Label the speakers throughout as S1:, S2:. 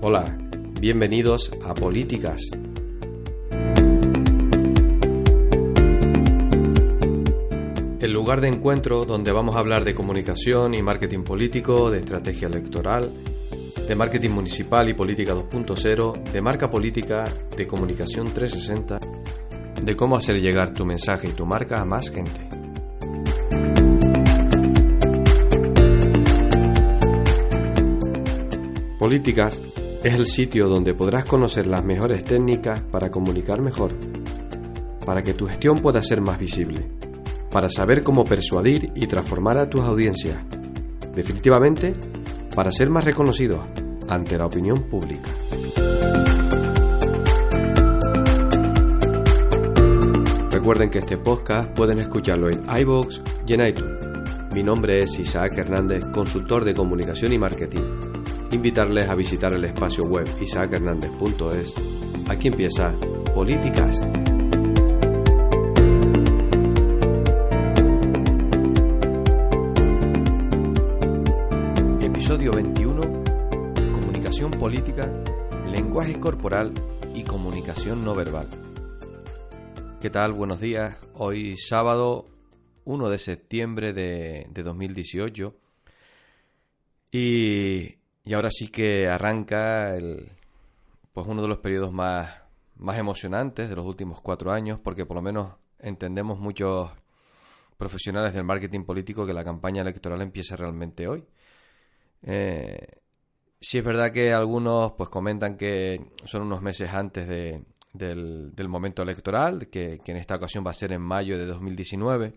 S1: Hola, bienvenidos a Políticas. El lugar de encuentro donde vamos a hablar de comunicación y marketing político, de estrategia electoral, de marketing municipal y política 2.0, de marca política, de comunicación 360, de cómo hacer llegar tu mensaje y tu marca a más gente. Políticas es el sitio donde podrás conocer las mejores técnicas para comunicar mejor, para que tu gestión pueda ser más visible, para saber cómo persuadir y transformar a tus audiencias, definitivamente para ser más reconocidos ante la opinión pública. Recuerden que este podcast pueden escucharlo en iVoox y en iTunes. Mi nombre es Isaac Hernández, consultor de comunicación y marketing invitarles a visitar el espacio web isaachernandez.es. Aquí empieza Políticas. Episodio 21. Comunicación política, lenguaje corporal y comunicación no verbal. ¿Qué tal? Buenos días. Hoy sábado 1 de septiembre de, de 2018. Y y ahora sí que arranca el, pues uno de los periodos más, más emocionantes de los últimos cuatro años, porque por lo menos entendemos muchos profesionales del marketing político que la campaña electoral empieza realmente hoy. Eh, sí es verdad que algunos pues comentan que son unos meses antes de, del, momento electoral, que, en esta ocasión va a ser en mayo de 2019.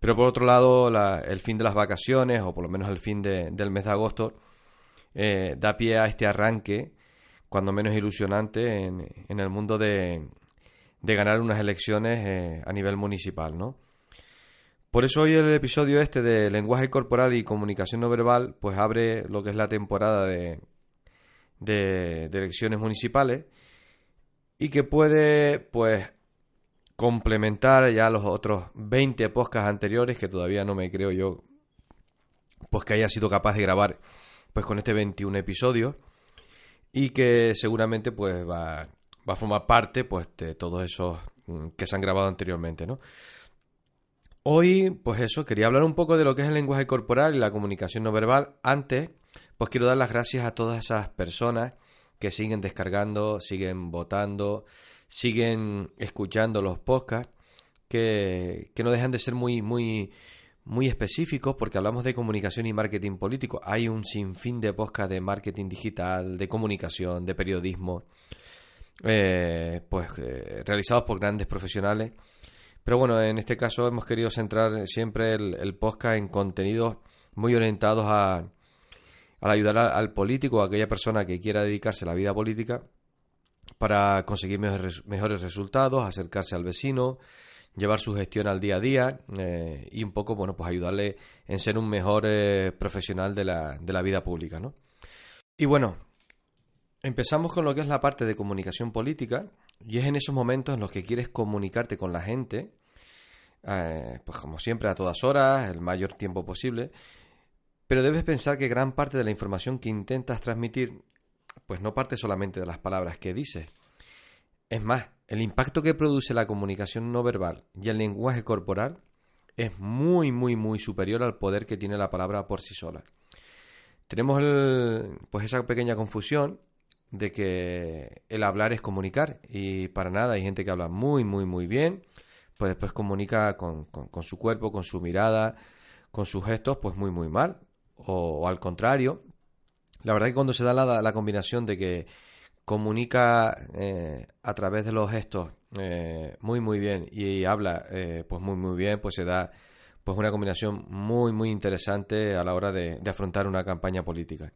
S1: Pero por otro lado, el fin de las vacaciones, o por lo menos el fin del mes de agosto, eh, da pie a este arranque, cuando menos ilusionante, en, el mundo de, de, ganar unas elecciones eh, a nivel municipal, ¿no? Por eso hoy el episodio este de lenguaje corporal y comunicación no verbal, pues abre lo que es la temporada de, de, de elecciones municipales y que puede, pues, complementar ya los otros 20 podcasts anteriores que todavía no me creo yo, pues que haya sido capaz de grabar pues con este 21 episodio y que seguramente pues va, va a formar parte pues de todos esos mm, que se han grabado anteriormente, ¿no? Hoy, pues eso, quería hablar un poco de lo que es el lenguaje corporal y la comunicación no verbal. Antes, pues quiero dar las gracias a todas esas personas que siguen descargando, siguen votando, siguen escuchando los podcasts, que, que no dejan de ser muy, muy, muy específicos porque hablamos de comunicación y marketing político. Hay un sinfín de podcast de marketing digital, de comunicación, de periodismo, eh, pues eh, realizados por grandes profesionales. Pero bueno, en este caso hemos querido centrar siempre el, podcast en contenidos muy orientados a, a ayudar al, político, a aquella persona que quiera dedicarse a la vida política para conseguir mejores, mejores resultados, acercarse al vecino, llevar su gestión al día a día eh, y un poco, bueno, pues ayudarle en ser un mejor eh, profesional de la, de la vida pública, ¿no? Y bueno, empezamos con lo que es la parte de comunicación política y es en esos momentos en los que quieres comunicarte con la gente, eh, pues como siempre a todas horas, el mayor tiempo posible, pero debes pensar que gran parte de la información que intentas transmitir, pues no parte solamente de las palabras que dices. Es más, el impacto que produce la comunicación no verbal y el lenguaje corporal es muy, muy, muy superior al poder que tiene la palabra por sí sola. Tenemos pues esa pequeña confusión de que el hablar es comunicar y para nada hay gente que habla muy, muy, muy bien, pues después comunica con, su cuerpo, con su mirada, con sus gestos, pues muy, muy mal. O, al contrario, la verdad que cuando se da la combinación de que comunica eh, a través de los gestos eh, muy muy bien y habla eh, pues muy muy bien pues se da pues una combinación muy, muy interesante a la hora de, afrontar una campaña política.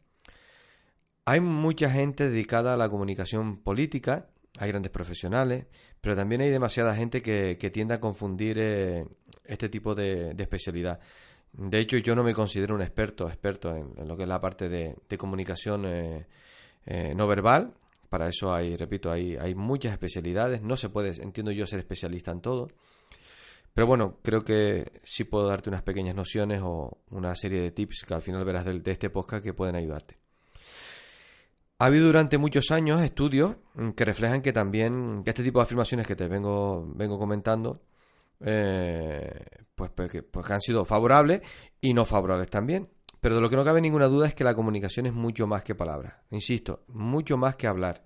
S1: Hay mucha gente dedicada a la comunicación política, hay grandes profesionales, pero también hay demasiada gente que, tiende a confundir este tipo de, especialidad. De hecho, yo no me considero un experto, experto en, lo que es la parte de, comunicación no verbal. Para eso hay, repito, hay, hay muchas especialidades. No se puede, entiendo yo, ser especialista en todo. Pero bueno, creo que sí puedo darte unas pequeñas nociones o una serie de tips que al final verás de, este podcast que pueden ayudarte. Ha habido durante muchos años estudios que reflejan que también que este tipo de afirmaciones que te vengo, vengo comentando eh, pues, pues, pues, han sido favorables y no favorables también. Pero de lo que no cabe ninguna duda es que la comunicación es mucho más que palabras. Insisto, mucho más que hablar.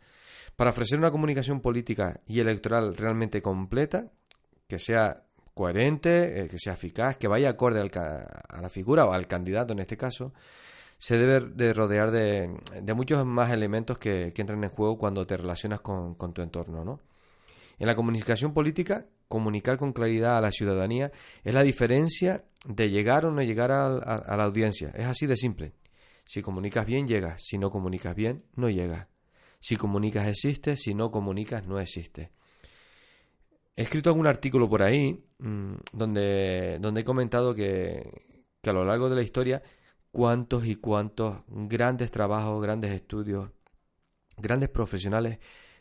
S1: Para ofrecer una comunicación política y electoral realmente completa, que sea coherente, eh, que sea eficaz, que vaya acorde a la figura o al candidato en este caso, se debe de rodear de, muchos más elementos que, entran en juego cuando te relacionas con, con tu entorno, ¿no? En la comunicación política, comunicar con claridad a la ciudadanía es la diferencia de llegar o no llegar a, la audiencia. Es así de simple. Si comunicas bien, llegas. Si no comunicas bien, no llegas. Si comunicas, existe. Si no comunicas, no existe. He escrito algún artículo por ahí mm, donde, donde he comentado que, que a lo largo de la historia cuántos y cuántos grandes trabajos, grandes estudios, grandes profesionales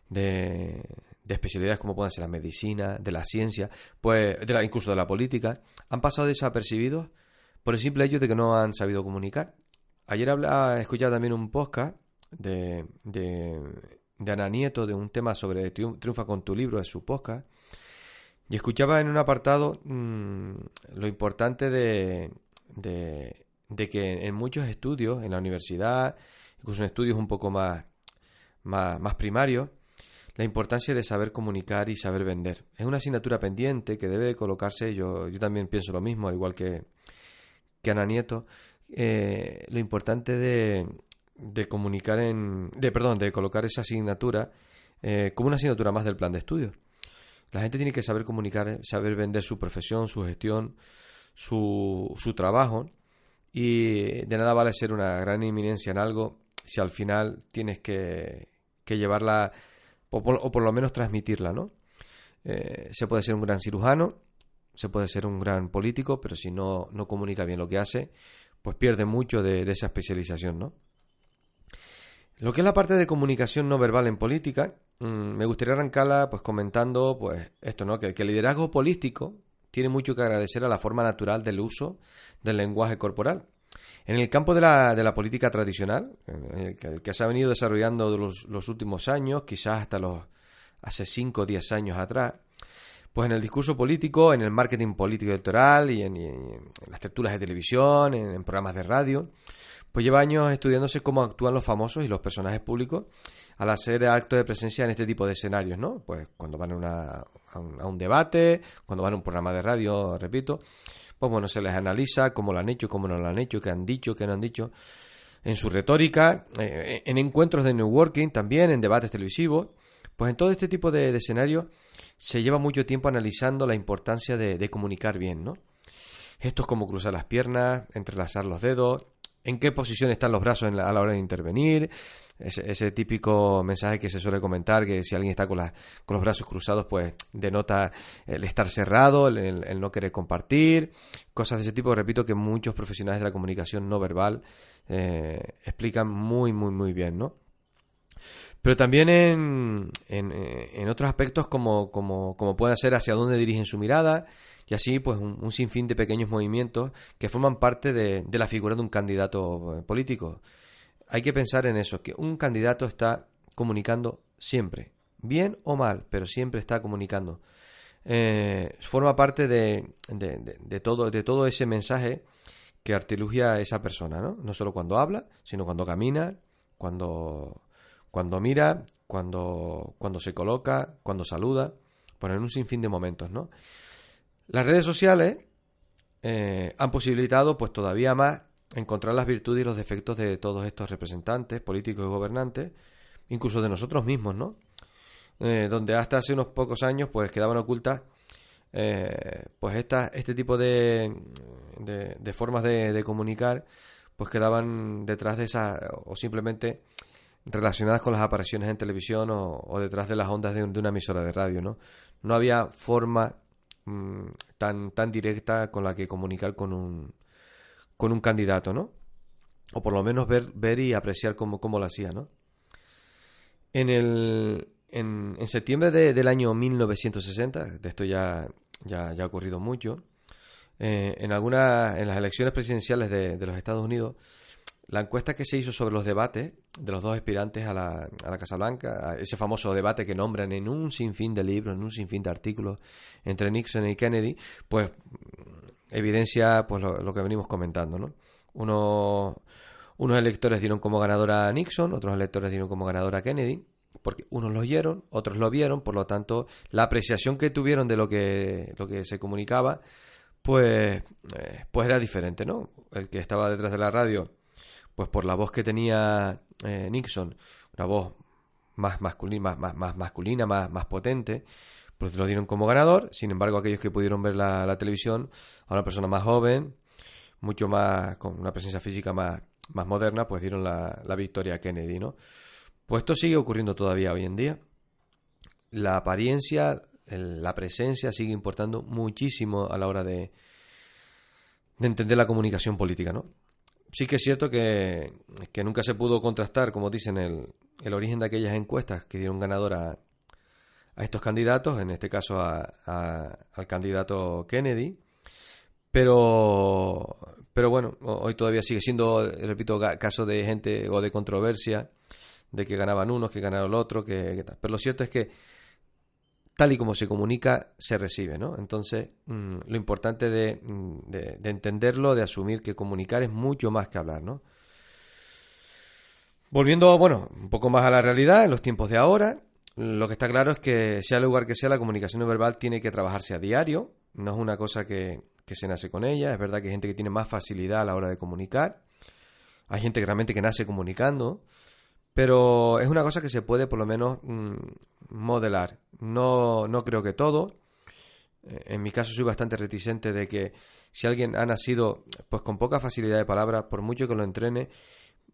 S1: de, de especialidades como pueden ser la medicina, de la ciencia, pues de la, incluso de la política, han pasado desapercibidos por el simple hecho de que no han sabido comunicar. Ayer he escuchado también un podcast de, de, Ana Nieto de un tema sobre Triunfa con tu libro, es su podcast, y escuchaba en un apartado mm, lo importante de, de, que en muchos estudios, en la universidad, incluso en estudios un poco más, más primarios, la importancia de saber comunicar y saber vender. Es una asignatura pendiente que debe colocarse, yo, yo también pienso lo mismo, al igual que, que Ana Nieto, eh, lo importante de, de, comunicar en, de, perdón, de colocar esa asignatura eh, como una asignatura más del plan de estudios. La gente tiene que saber comunicar, saber vender su profesión, su gestión, su, su trabajo y de nada vale ser una gran eminencia en algo si al final tienes que, que llevarla o por, lo menos transmitirla, ¿no? Eh, se puede ser un gran cirujano, se puede ser un gran político, pero si no, no comunica bien lo que hace, pues pierde mucho de, esa especialización, ¿no? Lo que es la parte de comunicación no verbal en política, mm, me gustaría arrancarla pues comentando pues esto, ¿no? Que, que, el liderazgo político tiene mucho que agradecer a la forma natural del uso del lenguaje corporal. En el campo de la, de la política tradicional, el que, se ha venido desarrollando los, los últimos años, quizás hasta los hace 5 o 10 años atrás, pues en el discurso político, en el marketing político electoral y en, las tertulias de televisión, en, programas de radio, pues lleva años estudiándose cómo actúan los famosos y los personajes públicos al hacer actos de presencia en este tipo de escenarios, ¿no? Pues cuando van a, un, a un debate, cuando van a un programa de radio, repito, pues bueno, se les analiza cómo lo han hecho, cómo no lo han hecho, qué han dicho, qué no han dicho, en su retórica, eh, en encuentros de networking también, en debates televisivos, pues en todo este tipo de, escenarios se lleva mucho tiempo analizando la importancia de, comunicar bien, ¿no? Gestos como cruzar las piernas, entrelazar los dedos, en qué posición están los brazos a la hora de intervenir, ese, típico mensaje que se suele comentar, que si alguien está con, con los brazos cruzados, pues denota el estar cerrado, el, no querer compartir, cosas de ese tipo, repito, que muchos profesionales de la comunicación no verbal eh, explican muy, muy, muy bien, ¿no? Pero también en, en, otros aspectos como, como, como puede ser hacia dónde dirigen su mirada, y así pues un, sinfín de pequeños movimientos que forman parte de, de, la figura de un candidato político hay que pensar en eso, que un candidato está comunicando siempre, bien o mal, pero siempre está comunicando. Eh, forma parte de, de, todo, de todo ese mensaje que artilugia esa persona, ¿no? No solo cuando habla, sino cuando camina, cuando, cuando mira, cuando, cuando se coloca, cuando saluda, poner un sinfín de momentos, ¿no? Las redes sociales eh, han posibilitado pues todavía más encontrar las virtudes y los defectos de todos estos representantes, políticos y gobernantes, incluso de nosotros mismos, ¿no? Eh, donde hasta hace unos pocos años pues quedaban ocultas eh, pues esta, este tipo de, de, formas de, comunicar pues quedaban detrás de esa o simplemente relacionadas con las apariciones en televisión o, detrás de las ondas de, una emisora de radio, ¿no? No había forma mm, tan, tan directa con la que comunicar con un, con un candidato, ¿no? O por lo menos ver, ver y apreciar cómo, cómo lo hacía, ¿no? En, el, en, en septiembre del año 1960, de esto ya, ya, ya ha ocurrido mucho, eh, en algunas, en las elecciones presidenciales de, de, los Estados Unidos, la encuesta que se hizo sobre los debates de los dos aspirantes a la, a la Casa Blanca, ese famoso debate que nombran en un sinfín de libros, en un sinfín de artículos entre Nixon y Kennedy, pues evidencia pues lo, que venimos comentando, ¿no? unos electores dieron como ganadora a Nixon, otros electores dieron como ganadora a Kennedy, porque unos lo oyeron, otros lo vieron, por lo tanto, la apreciación que tuvieron de lo que, lo que se comunicaba, pues, eh, pues era diferente, ¿no? El que estaba detrás de la radio, pues por la voz que tenía eh, Nixon, una voz más masculina, más, más, potente, pues lo dieron como ganador. Sin embargo, aquellos que pudieron ver la, televisión, a una persona más joven, mucho más, con una presencia física más, más moderna, pues dieron la, la victoria a Kennedy, ¿no? Pues esto sigue ocurriendo todavía hoy en día. La apariencia, la presencia sigue importando muchísimo a la hora de, de entender la comunicación política, ¿no? Sí que es cierto que, que nunca se pudo contrastar, como dicen, el, el origen de aquellas encuestas que dieron ganador a, a estos candidatos, en este caso al candidato Kennedy. Pero, pero bueno, hoy todavía sigue siendo, repito, caso de gente o de controversia, de que ganaban unos, que ganaron el otro, que, tal. Pero lo cierto es que tal y como se comunica, se recibe, ¿no? Entonces, mm, lo importante de, mm, de, de, entenderlo, de asumir que comunicar es mucho más que hablar, ¿no? Volviendo, bueno, un poco más a la realidad, en los tiempos de ahora, lo que está claro es que sea el lugar que sea, la comunicación verbal tiene que trabajarse a diario, no es una cosa que, se nace con ella, es verdad que hay gente que tiene más facilidad a la hora de comunicar, hay gente que realmente que nace comunicando, pero es una cosa que se puede por lo menos mm, modelar. No, no creo que todo. Eh, en mi caso soy bastante reticente de que si alguien ha nacido pues con poca facilidad de palabra, por mucho que lo entrene,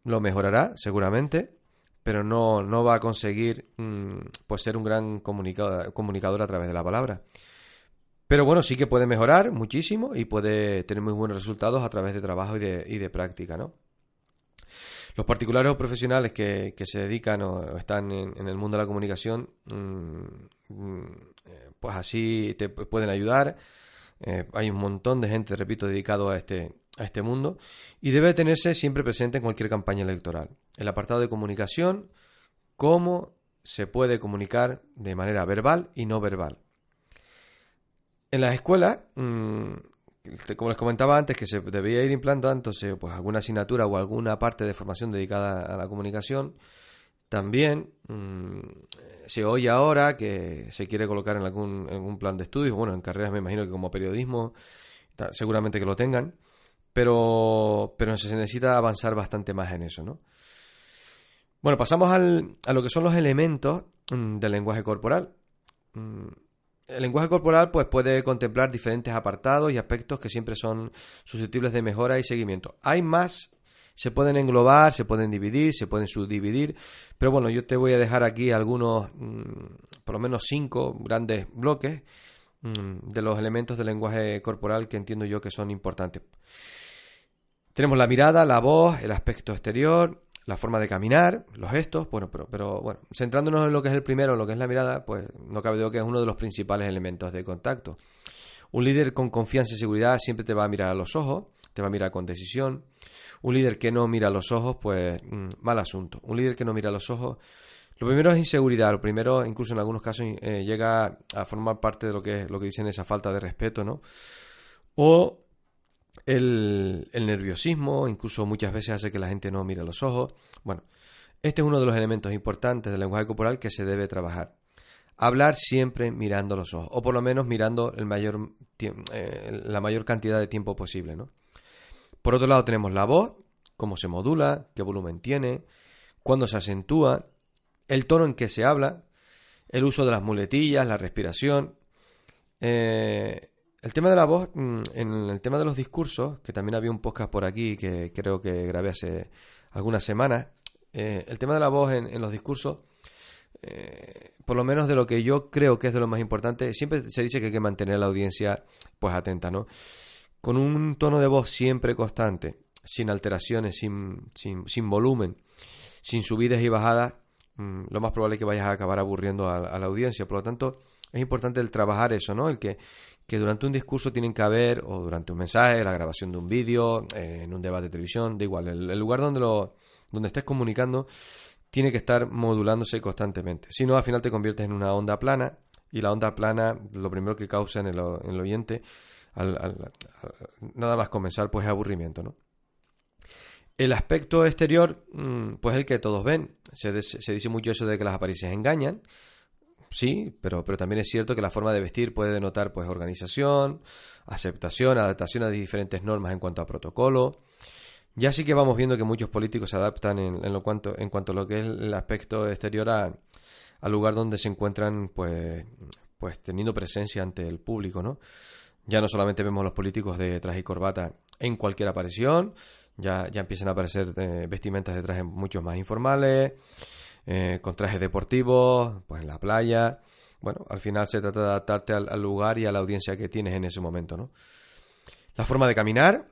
S1: lo mejorará seguramente pero no, no va a conseguir mm, pues ser un gran comunicador, comunicador a través de la palabra. Pero bueno, sí que puede mejorar muchísimo y puede tener muy buenos resultados a través de trabajo y de, y de práctica, ¿no? Los particulares o profesionales que, que se dedican o están en, el mundo de la comunicación, mm, mm, pues así te pueden ayudar. Eh, hay un montón de gente, repito, dedicado a este, a este mundo y debe tenerse siempre presente en cualquier campaña electoral. El apartado de comunicación, cómo se puede comunicar de manera verbal y no verbal. En las escuelas, mm, como les comentaba antes, que se debía ir implantando pues, alguna asignatura o alguna parte de formación dedicada a la comunicación. También mm, se oye ahora que se quiere colocar en algún, en plan de estudios, bueno, en carreras me imagino que como periodismo, seguramente que lo tengan pero, pero se necesita avanzar bastante más en eso, ¿no? Bueno, pasamos al, a lo que son los elementos mm, del lenguaje corporal. Mm, el lenguaje corporal pues, puede contemplar diferentes apartados y aspectos que siempre son susceptibles de mejora y seguimiento. Hay más, se pueden englobar, se pueden dividir, se pueden subdividir, pero bueno, yo te voy a dejar aquí algunos, mm, por lo menos cinco grandes bloques de los elementos del lenguaje corporal que entiendo yo que son importantes. Tenemos la mirada, la voz, el aspecto exterior, la forma de caminar, los gestos, bueno, pero, pero bueno, centrándonos en lo que es el primero, en lo que es la mirada, pues no cabe duda que es uno de los principales elementos de contacto. Un líder con confianza y seguridad siempre te va a mirar a los ojos, te va a mirar con decisión. Un líder que no mira a los ojos, pues mm, mal asunto. Un líder que no mira a los ojos, lo primero es inseguridad, lo primero, incluso en algunos casos, eh, llega a formar parte de lo que, lo que dicen esa falta de respeto, ¿no? O el, nerviosismo, incluso muchas veces hace que la gente no mire los ojos. Bueno, este es uno de los elementos importantes del lenguaje corporal que se debe trabajar. Hablar siempre mirando los ojos, o por lo menos mirando el mayor, eh, la mayor cantidad de tiempo posible. Por otro lado tenemos la voz, cómo se modula, qué volumen tiene, cuándo se acentúa, el tono en que se habla, el uso de las muletillas, la respiración, Eh, el tema de la voz, mm, en el tema de los discursos, que también había un podcast por aquí que creo que grabé hace algunas semanas, eh, el tema de la voz en, los discursos, eh, por lo menos de lo que yo creo que es de lo más importante, siempre se dice que hay que mantener a la audiencia pues atenta, ¿no? Con un tono de voz siempre constante, sin alteraciones, sin, sin, sin volumen, sin subidas y bajadas, mm, lo más probable es que vayas a acabar aburriendo a, la audiencia. Por lo tanto, es importante el trabajar eso, ¿no? El que, que durante un discurso tienen que haber, o durante un mensaje, la grabación de un vídeo, eh, en un debate de televisión, da igual, el, lugar donde, lo, donde estés comunicando tiene que estar modulándose constantemente. Si no, al final te conviertes en una onda plana, y la onda plana, lo primero que causa en el, en el oyente, nada más comenzar, pues es aburrimiento, ¿no? El aspecto exterior, mm, pues el que todos ven. Se, dice mucho eso de que las apariencias engañan. Sí, pero, pero también es cierto que la forma de vestir puede denotar pues organización, aceptación, adaptación a diferentes normas en cuanto a protocolo. Ya sí que vamos viendo que muchos políticos se adaptan en, lo cuanto, en cuanto a lo que es el aspecto exterior al lugar donde se encuentran pues, pues teniendo presencia ante el público, ¿no? Ya no solamente vemos los políticos de traje y corbata en cualquier aparición, ya, ya empiezan a aparecer eh, vestimentas de trajes mucho más informales, eh, con trajes deportivos, pues en la playa. Bueno, al final se trata de adaptarte al, lugar y a la audiencia que tienes en ese momento, ¿no? La forma de caminar,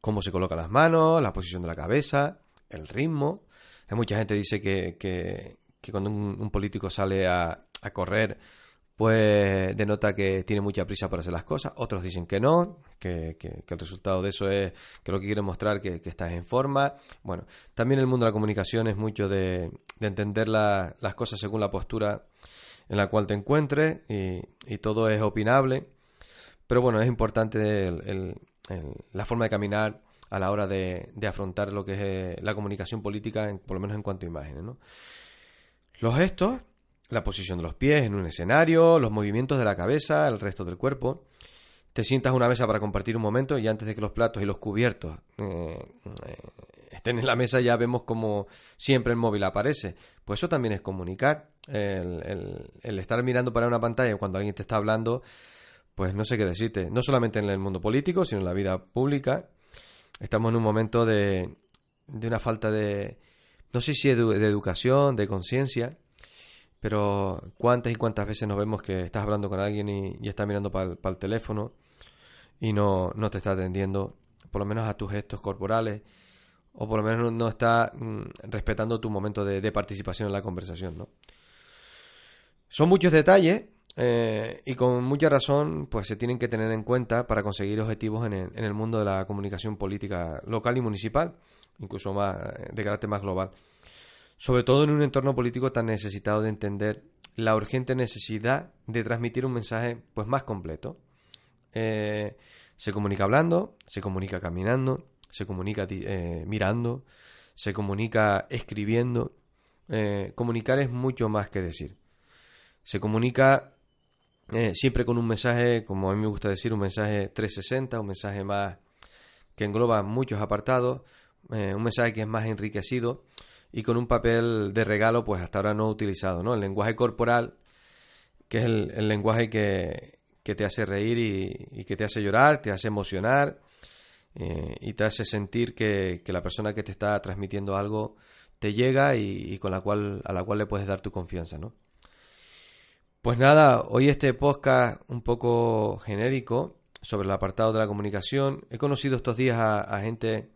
S1: cómo se colocan las manos, la posición de la cabeza, el ritmo. Hay mucha gente dice que, que, cuando un, político sale a, a correr pues denota que tiene mucha prisa para hacer las cosas. Otros dicen que no, que, el resultado de eso es que lo que quiere mostrar que, que estás en forma. Bueno, también el mundo de la comunicación es mucho de, entender las cosas según la postura en la cual te encuentres y, todo es opinable. Pero bueno, es importante la forma de caminar a la hora de, afrontar lo que es eh, la comunicación política, por lo menos en cuanto a imágenes. ¿no? Los gestos la posición de los pies en un escenario, los movimientos de la cabeza, el resto del cuerpo. Te sientas a una mesa para compartir un momento y antes de que los platos y los cubiertos eh, eh, estén en la mesa ya vemos como siempre el móvil aparece. Pues eso también es comunicar. El, el, estar mirando para una pantalla cuando alguien te está hablando, pues no sé qué decirte. No solamente en el mundo político, sino en la vida pública. Estamos en un momento de, de una falta de, no sé si de educación, de conciencia pero cuántas y cuántas veces nos vemos que estás hablando con alguien y, y está mirando para el, teléfono y no, no te está atendiendo, por lo menos a tus gestos corporales, o por lo menos no está mm, respetando tu momento de, participación en la conversación, ¿no? Son muchos detalles eh, y con mucha razón pues se tienen que tener en cuenta para conseguir objetivos en el, en el mundo de la comunicación política local y municipal, incluso más de carácter más global sobre todo en un entorno político tan necesitado de entender la urgente necesidad de transmitir un mensaje pues más completo. Eh, se comunica hablando, se comunica caminando, se comunica eh, mirando, se comunica escribiendo. Eh, comunicar es mucho más que decir. Se comunica siempre con un mensaje, como a mí me gusta decir, un mensaje 360, un mensaje más que engloba muchos apartados, un mensaje que es más enriquecido y con un papel de regalo pues hasta ahora no utilizado, ¿no? El lenguaje corporal, que es el, lenguaje que, te hace reír y, que te hace llorar, te hace emocionar eh, y te hace sentir que, la persona que te está transmitiendo algo te llega y, con la cual, a la cual le puedes dar tu confianza, ¿no? Pues nada, hoy este podcast un poco genérico sobre el apartado de la comunicación. He conocido estos días a gente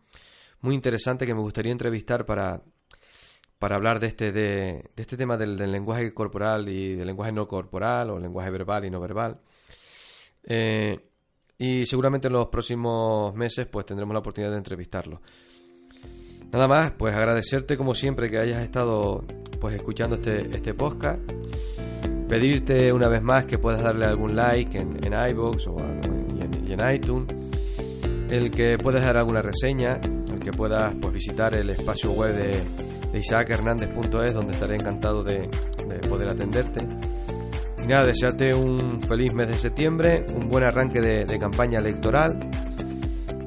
S1: muy interesante que me gustaría entrevistar para, para hablar de este, de, este tema del, lenguaje corporal y del lenguaje no corporal o lenguaje verbal y no verbal. Eh, y seguramente en los próximos meses pues tendremos la oportunidad de entrevistarlo. Nada más, pues agradecerte como siempre que hayas estado pues escuchando este, este podcast. Pedirte una vez más que puedas darle algún like en, en iVoox o en, iTunes. El que puedas dar alguna reseña, el que puedas pues visitar el espacio web de de isaachernández.es, donde estaré encantado de, poder atenderte. Y nada, desearte un feliz mes de septiembre, un buen arranque de, campaña electoral.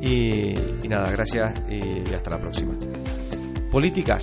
S1: Y, y, nada, gracias y hasta la próxima. Políticas.